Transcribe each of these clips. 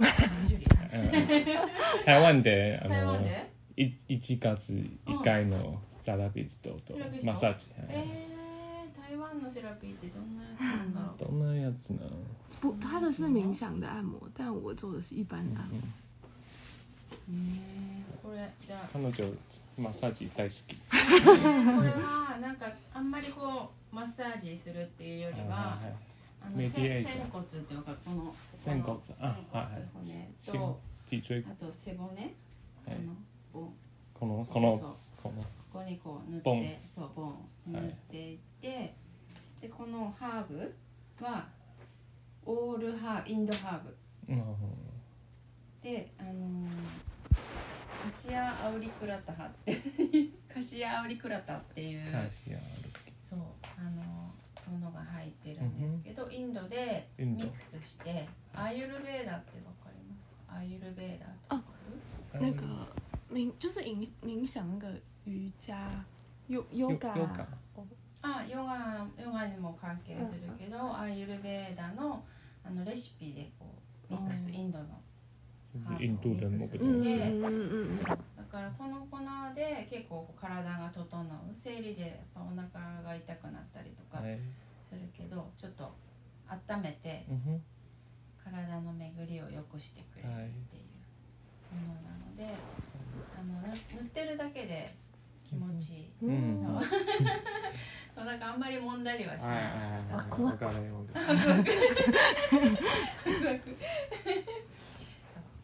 うん。台湾であの台湾で？い1月1回のサラピストとマッサージ、はい。えー、台湾のセラピーってどんなやつなんだろう？どんなやつなの？不，他的是冥想的按摩，但我做的是一般的按摩。えー、これじゃあ。彼女マッサージ大好き。これはなんかあんまりこうマッサージするっていうよりは、はいはいあの仙仙骨っていうかこの仙骨。あ仙はい。骨骨とあと背骨、はい。このこのこのこのここにこう塗ってそうボン。塗っていって、でこのハーブはオールハーインドハーブ。うんであのーカシアアウリクラタハってカシアアウリクラタっていう、カシアそうあのものが入ってるんですけど、インドでミックスしてアーユルベーダってわかります？かアーユルベーダってわかる？那个冥就是冥冥想那个瑜伽ヨヨガ。あヨガヨガにも関係するけど、アーユルベーダのあのレシピでこうミックス、うんインドの。インド人も別嗯にからこの粉で結構こう体が整う生理でやっぱお腹が痛くなったりとかはい。するけどちょっと温めて体の巡りを良くしてくれるっていうものなので、あの塗塗ってるだけで気持ちいい、嗯うん。嗯，そうなんかあんまり揉んだりはしない、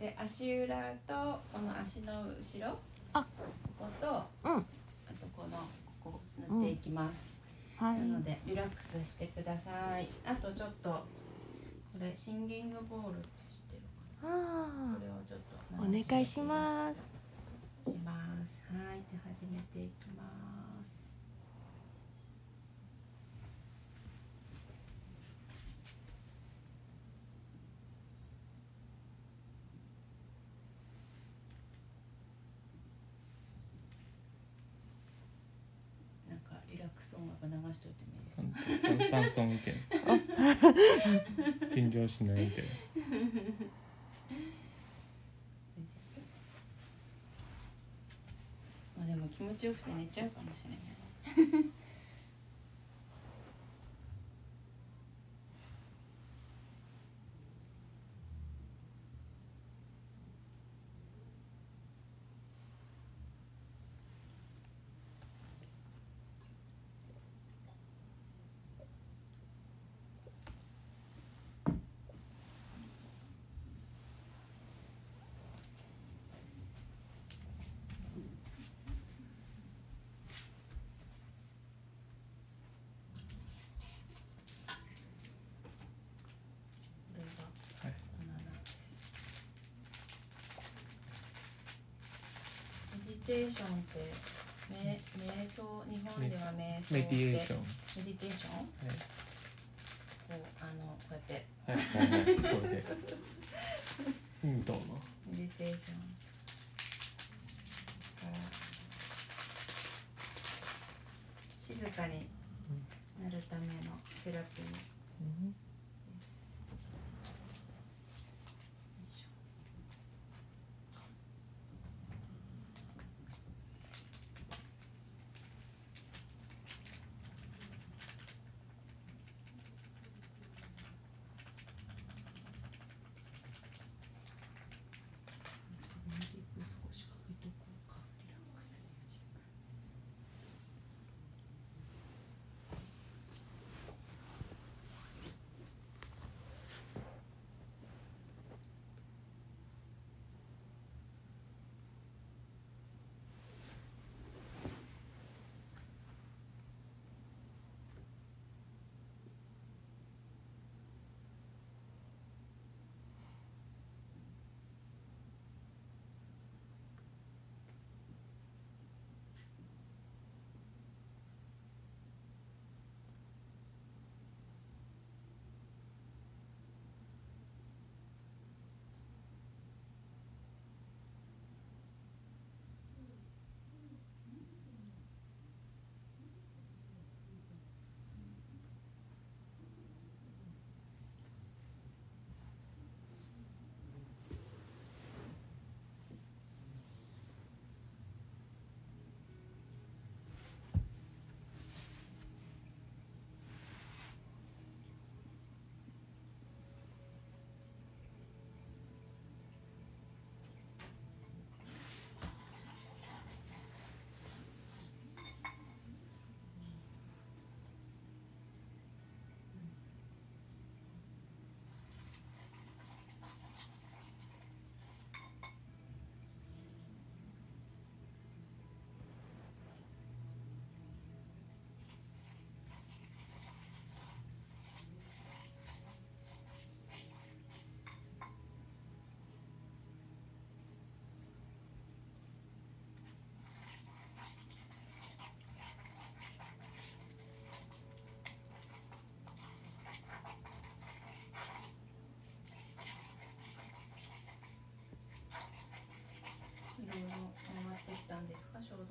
で足裏とこの足の後ろあ。ここと、うん。あとこのここ塗っていきます、嗨なのでリラックスしてください。あとちょっとこれシンギングボールって知ってるかな？啊これをちょっとお願いします。します。はいじゃあ始めていきますなんかリラックス音楽流しといてもいいですかパンソン意見緊張しないで。まあでも気持ちよくて寝ちゃうかもしれないこれがはいバナナですメディテーションってめ瞑想日本では瞑想メディエーション。メディテーション？はい。こうあのこうやって。はいはいはいこれで。インドのメディテーション静かになるためのセラピー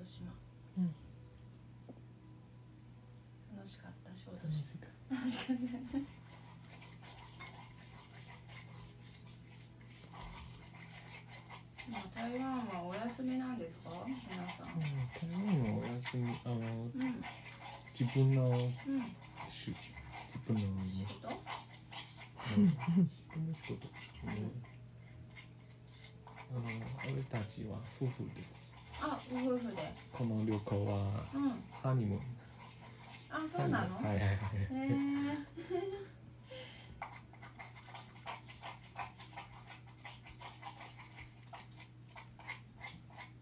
島、うん。楽しかった小豆楽島楽しかった。今台湾はお休みなんですか？皆さん。たうん台湾はお休みあのうん。自分のうんし自分の仕事？自分の仕事。うんあの俺たちは夫婦ですあご夫婦で。この旅行はうん。ハニムーン。あそうなの？はいはいはいへえ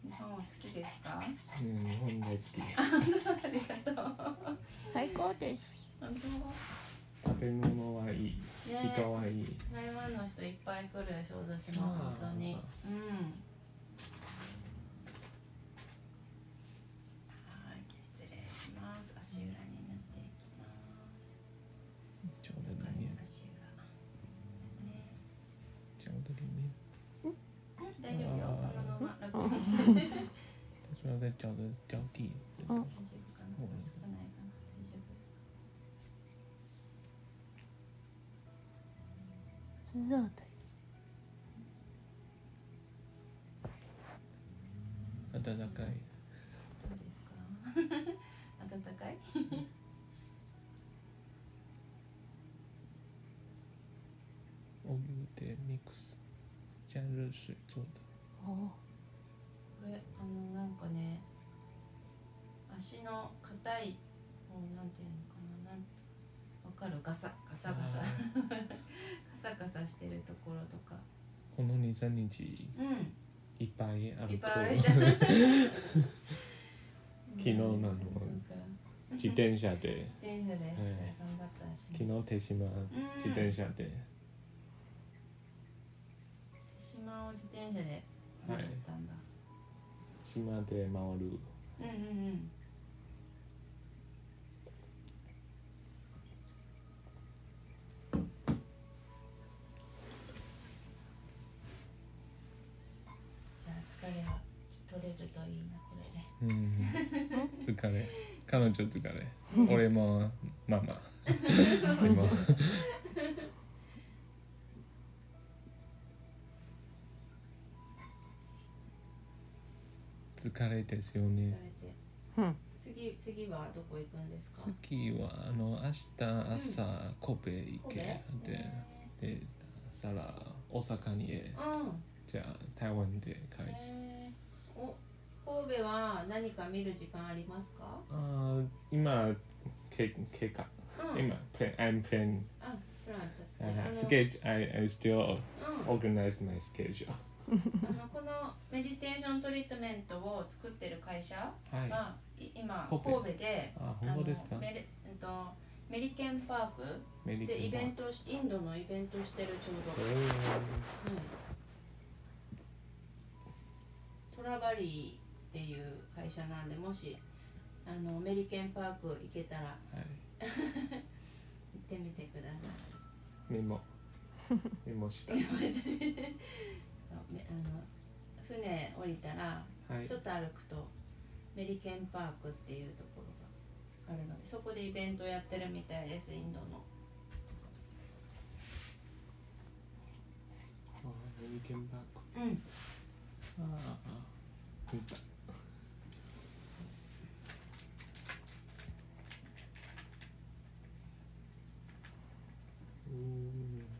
日本は好きですか？うん日本大好き。ありがとう。最高です。本食べ物はいい。当ね。人はいい。台湾の人いっぱい来る小豆島本当に。うんま楽にして。ね他说在脚的脚底嗯大丈夫かなつかないかな大丈夫是热的暖かいどうですか暖かいお湯でミックス加热水做的哦れあのなんかね足の硬いもうなんていうのかななんわかる？ガサガサガサ。あ ガサガサしてるところとか。この23日。うん。いっぱい歩いっくぱい昨日なの自転車で。自転車で。はい。頑張ったし、昨日手島自転車で。手島を自転車で乗ったんだ、島で回る。うんうんうんじゃあ疲れは取れるといいなこれで。うん。疲れ。彼女疲れ。俺もママ。今疲れですよ疲ねれて。うん。次次はどこ行くんですか？次はあの明日朝神戸行け。でへでさら大阪にへーうん。じゃあ台湾で帰る。へー。お神戸は何か見る時間ありますか？あー今け計画うん。今 plan I'm planning. あプラントはいはいあの schedule I, I still うん。organize my schedule あのこのメディテーショントリートメントを作ってる会社はい。今神戸。であのメリうんとメリケンパークでイベントインドのイベントしてるちょうど、トラバリーっていう会社なんでもしあのメリケンパーク行けたらーはい。行ってみてください。メモ。メモしためあの船降りたらはい。ちょっと歩くとメリケンパークっていうところがあるのでそこでイベントやってるみたいですインドの。あメリケンバッグうん。ああ見たうん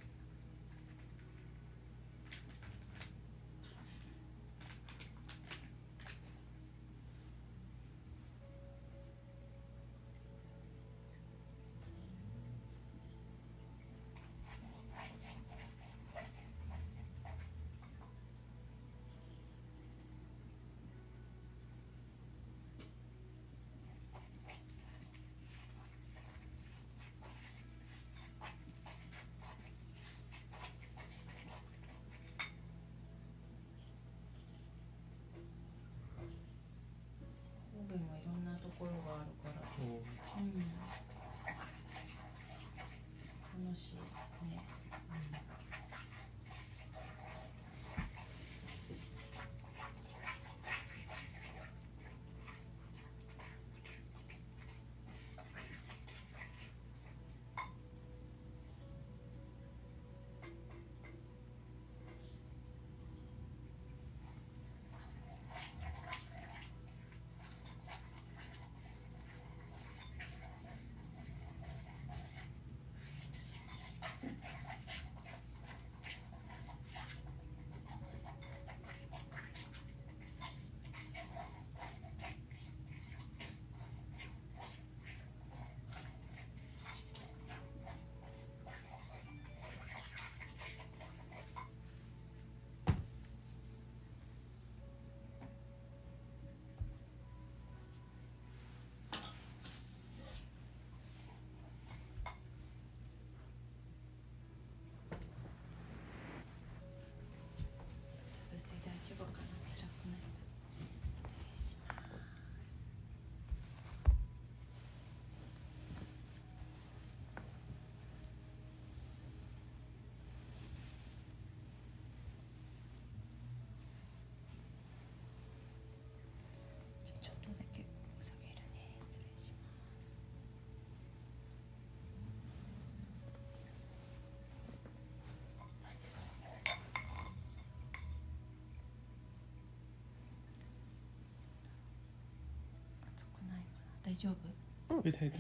ところがあるから。おうん楽しいですね、丈大丈夫？会太大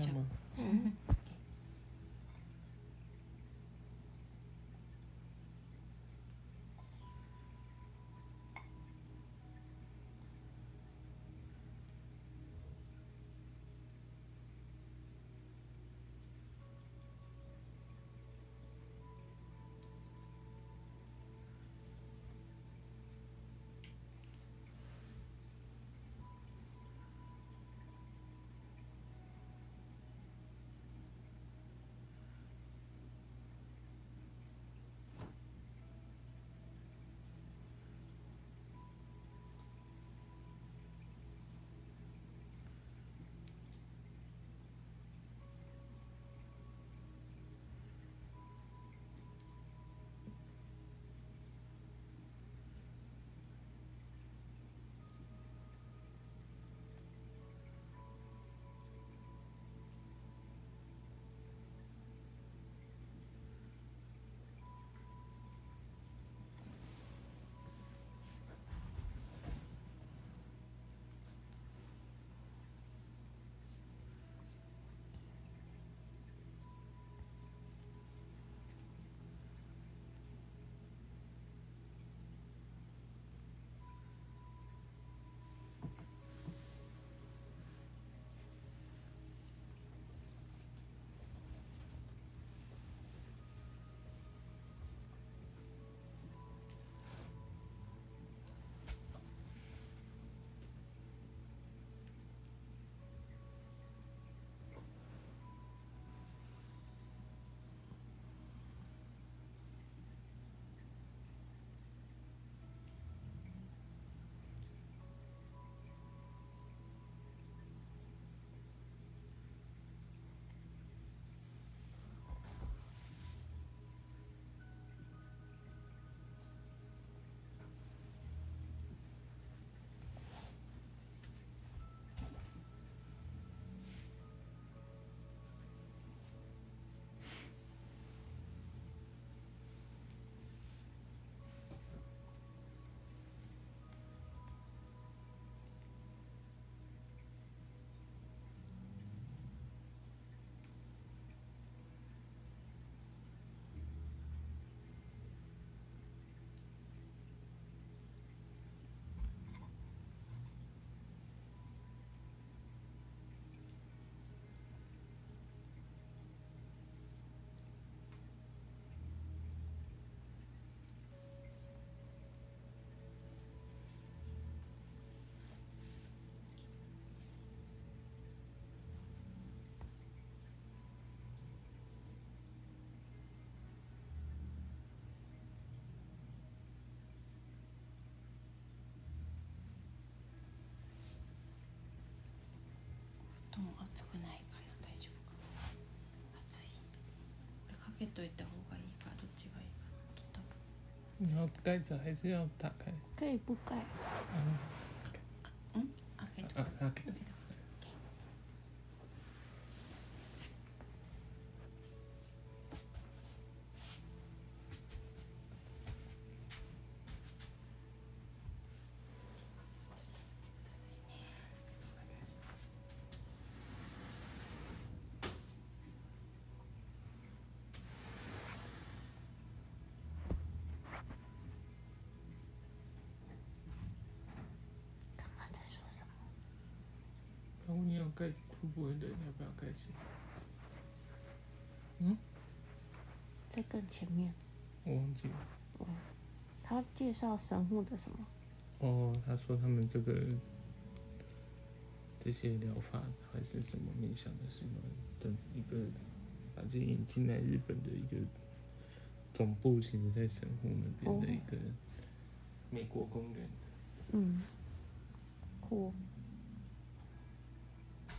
団熱くないかな大丈夫か。な熱い。これかけといた方がいいかどっちがいいかなと多分。然后盖着还是要打开？可以不盖。うん。開けと啊く、开要盖哭不会的，要不要盖起？嗯，在更前面。我忘记了。哦，他介绍神户的什么？哦，他说他们这个这些疗法还是什么冥想的什么的一个，把自引进来日本的一个总部，其实在神户那边的一个美国公园。嗯，酷、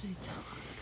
睡觉。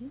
し。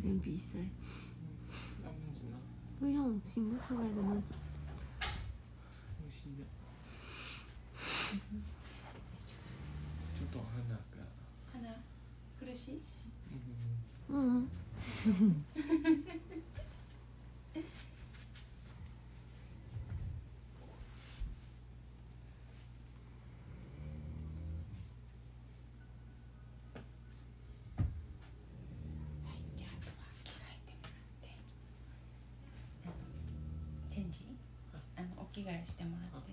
有点比赛，那样子呢？不用醒不出来的那种。呼吸的。ちょっと鼻が。鼻苦しいうん。嗯，はいじゃああとは着替えてもらってチェンジ？あのお着替えしてもらって。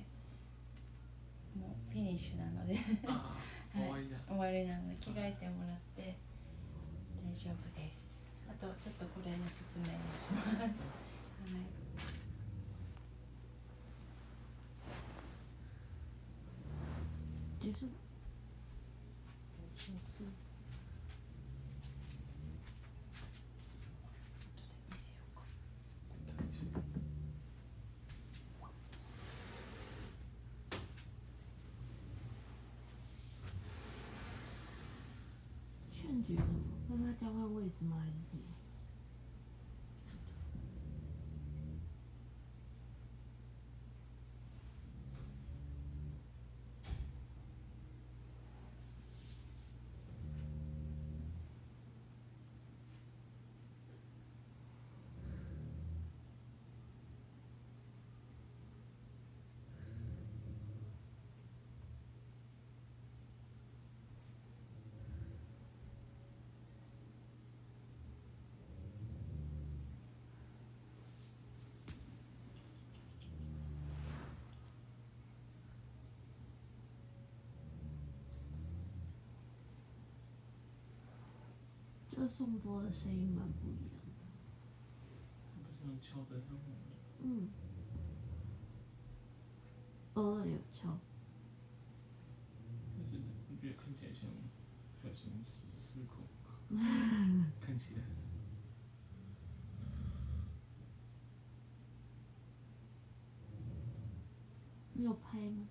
もうフィニッシュなので。ああ、終わりだ。終わりなので着替えてもらって。大丈夫です。あとちょっとこれの説明をします。はい劝举什么？跟他交换位置吗？还是什么？这颂钵的声音蛮不一样的。不是用敲的，像嗯，偶尔有敲。就 是我觉得看起来像小心思思考，看起来。你有拍吗？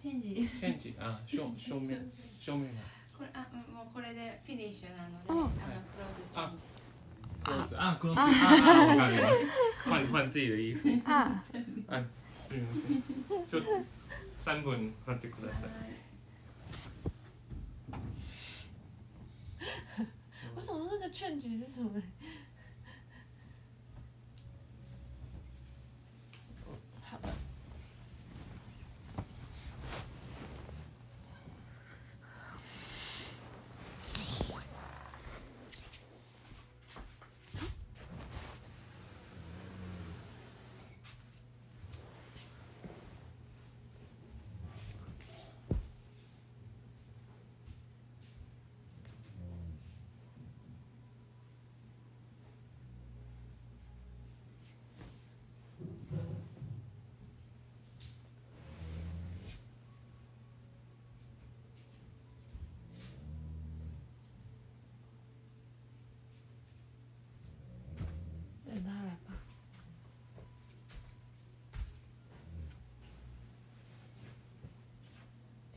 チェンジチェンジ、あ、正 正面、正面は。これあうんもうこれでフィニッシュなので、うんあのクローズチェンジクローズ、あ、クローズ、あ、あ、わかります。换换自己的衣服。啊，あ、すみません。ちょっと三分貼ってください。我想说那个劝举是什么？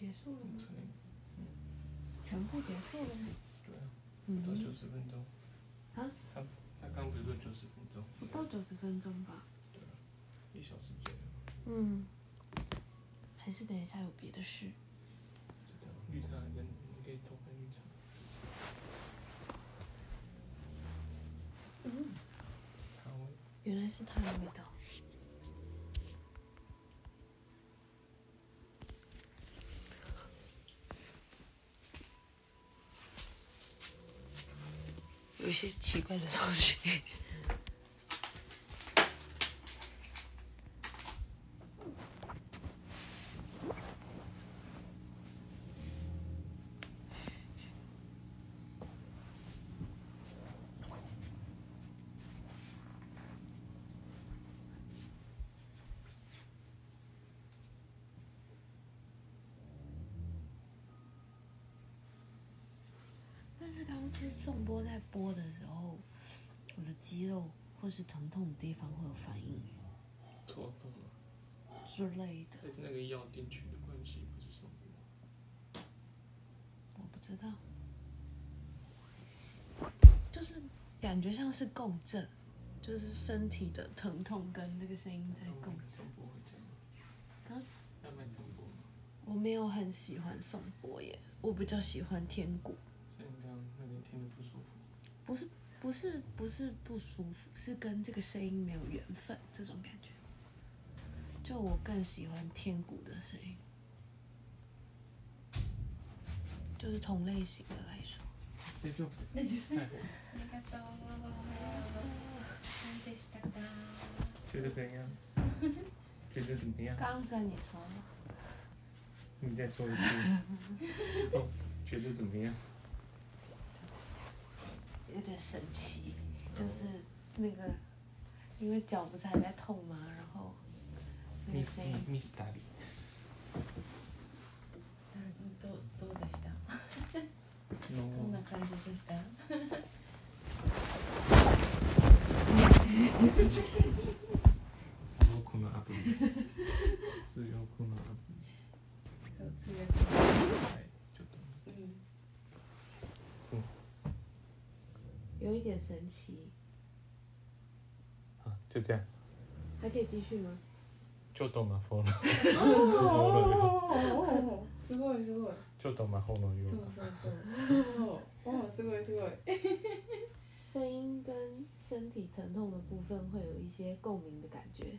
结束了吗？全部结束了吗？对啊，嗯到九十分钟。啊？他他刚不是说九十分钟，不到九十分钟吧。对一小时左右。嗯。还是等一下有别的事。绿茶跟你可以偷看绿茶。嗯，茶味。原来是它的味道。些奇怪的东西。颂钵在播的时候，我的肌肉或是疼痛的地方会有反应抽动了，之类的，还是那个药进去的关系，不是什么？我不知道。就是感觉像是共振，就是身体的疼痛跟那个声音在共振。颂钵会这样吗？啊要卖颂钵吗？我没有很喜欢颂钵耶，我比较喜欢天鼓。所以你刚刚那边听得不舒服。不是不是不是不舒服，是跟这个声音没有缘分这种感觉。就我更喜欢天鼓的声音，就是同类型的来说。大丈夫。大丈夫はい。ありがとう何でしたか觉得怎样？觉得怎么样？刚刚跟你说了，你再说一次。哦，觉得怎么样？ 有点神奇，就是那个，因为脚不是还在痛吗？然后那个声音，どうどうでした？どんのな感じでしたのアプリ。のアプそう？通訳有一点神奇，啊，就这样。还可以继续吗？ちょっと魔法の。おーすごいすごいちょっと魔法のよそううな。そうそうそうおーすごいすごい声音跟身体疼痛的部分会有一些共鸣的感觉。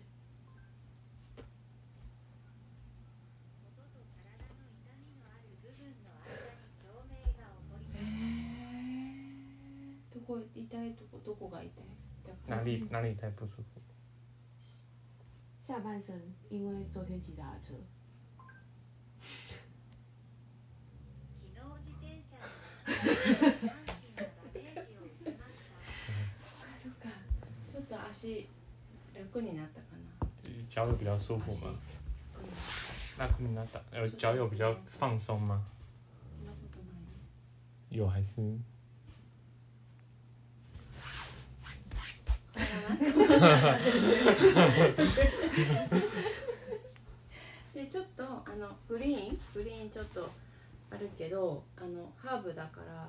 どこが痛い痛くて哪里哪里在不舒服？下半身，因为昨天骑脚踏车，昨日自転車に阪神のダメージを受けましたそっかそっかちょっと足楽になったかな脚有比较舒服吗？うん那你那打呃脚有比较放松吗？そんなことない有还是？ でちょっとあのグリーングリーンちょっとあるけどあのハーブだから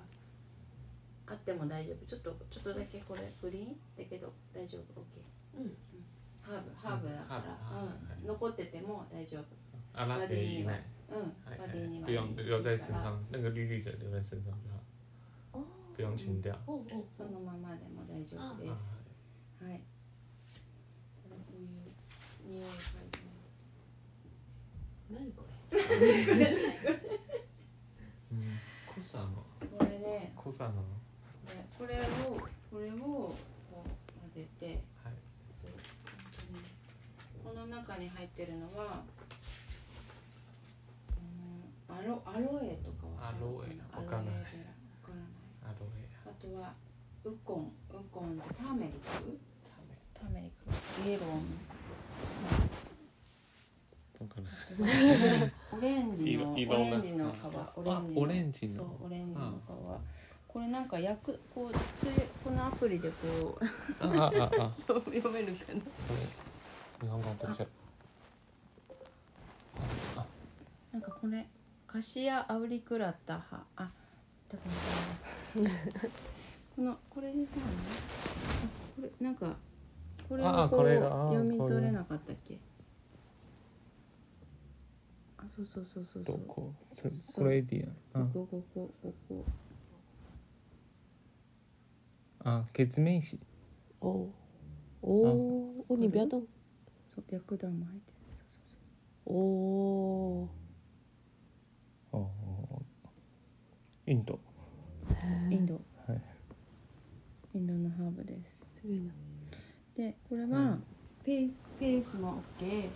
あっても大丈夫ちょっとちょっとだけこれグリーンだけど大丈夫 OK うん。ハーブハーブだから、うん、残ってても大丈夫。啊，拉丁以内，うん。哎バディには哎不用留在身上，那个绿绿的留在身上就好，哦不用清掉。哦哦そのままでも大丈夫で啊すはい。こういう匂い。何これ？嗯，コサのこれね。コサの。ねこれをこれをこう混ぜて。はい。この中に入ってるのはうんアロアロエとかわかるアロエわからない。アロエ。あとはウコン。ウコンターメリック？イエロー。オレンジの。オレンジの皮。オレンジの。あオレンジの。そうオレンジの皮。これなんか焼くこうついこのアプリでこう。読めるかな。日本語と一緒。あなんかこれカシアアウリクラッタハ。あ多分 このこれでこれなんかこれをこうあこれがあ読み取れなかったっけ？あそうそうそうそうそうどこ？そこれでや。あここここここあ、血明詞。哦哦哦，你不要动そう白檀も入ってるそうそう哦。ああ。インド。そうインドはい。インドのハーブです？でこれはうん。ペーペースも OK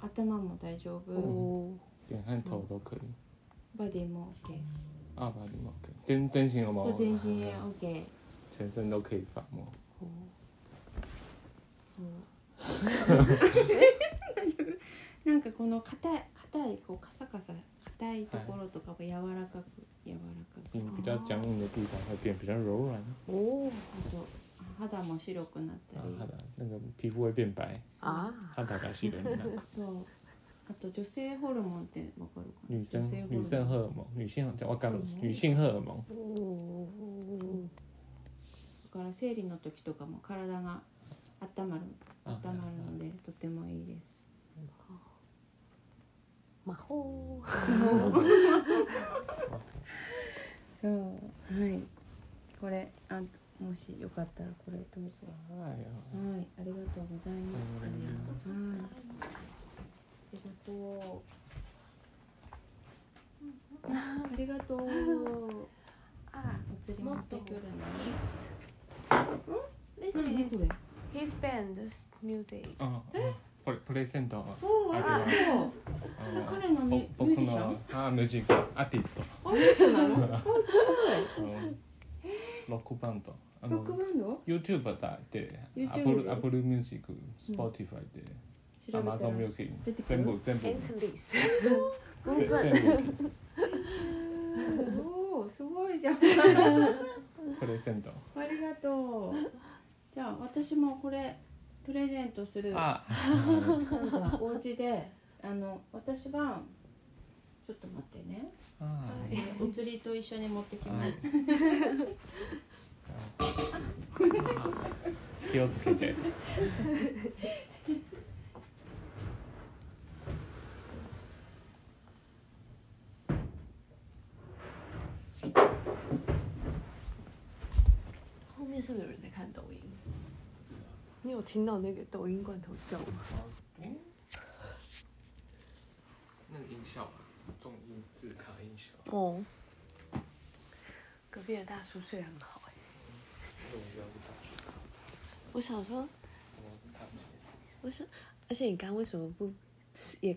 頭も大丈夫、哦，脸和头都可以。バディも OK 啊，把你毛可以，真真心有毛そう，全身へ OK 全身都可以发毛。なんかこの硬い硬いこうカサカサ硬硬いところとかも柔らかく柔らかく。你比较僵硬的地方会变比较柔软，哦あと肌も白くなったり。然后它的那个皮肤会变白，啊，肌が白になる。そう。あと女性ホルモンってわかるかな？女生女性女生荷尔蒙，女性我讲了女性荷尔蒙，哦，だから生理の時とかも体が温まるあ温まるのでとてもいいです。马后，そう。はい。これ。あもしよかったらこれどうぞ。哎呀，はい。ありがとうございましたはいありがとう。ありがとう。啊お釣り持ってくるね This is his band's music. 嗯，プレプレゼントありあます彼のミュぼ僕ミュージシャンのあミュージックアーティスト、あそうなのあすあのロックバンド、あごいロックのバンド？YouTube だって、YouTube Apple Apple Music、Spotify で、調べたら。Amazon Music 出てくる？全部全部。Endless. ぜ全部おーすごいじゃん。プレゼント。ありがとう。じゃあ私もこれプレゼントする。あ、なんかお家であの私はちょっと待ってね。あお釣りと一緒に持ってきます 気をつけて。后面是不是有人在看抖音？你有听到那个抖音罐头笑吗？嗯，那个音效啊，重音字卡音效，哦，隔壁的大叔睡得很好哎、那 我要去大学，我想说，我是堂姐。不是，而且你刚刚为什么不吃也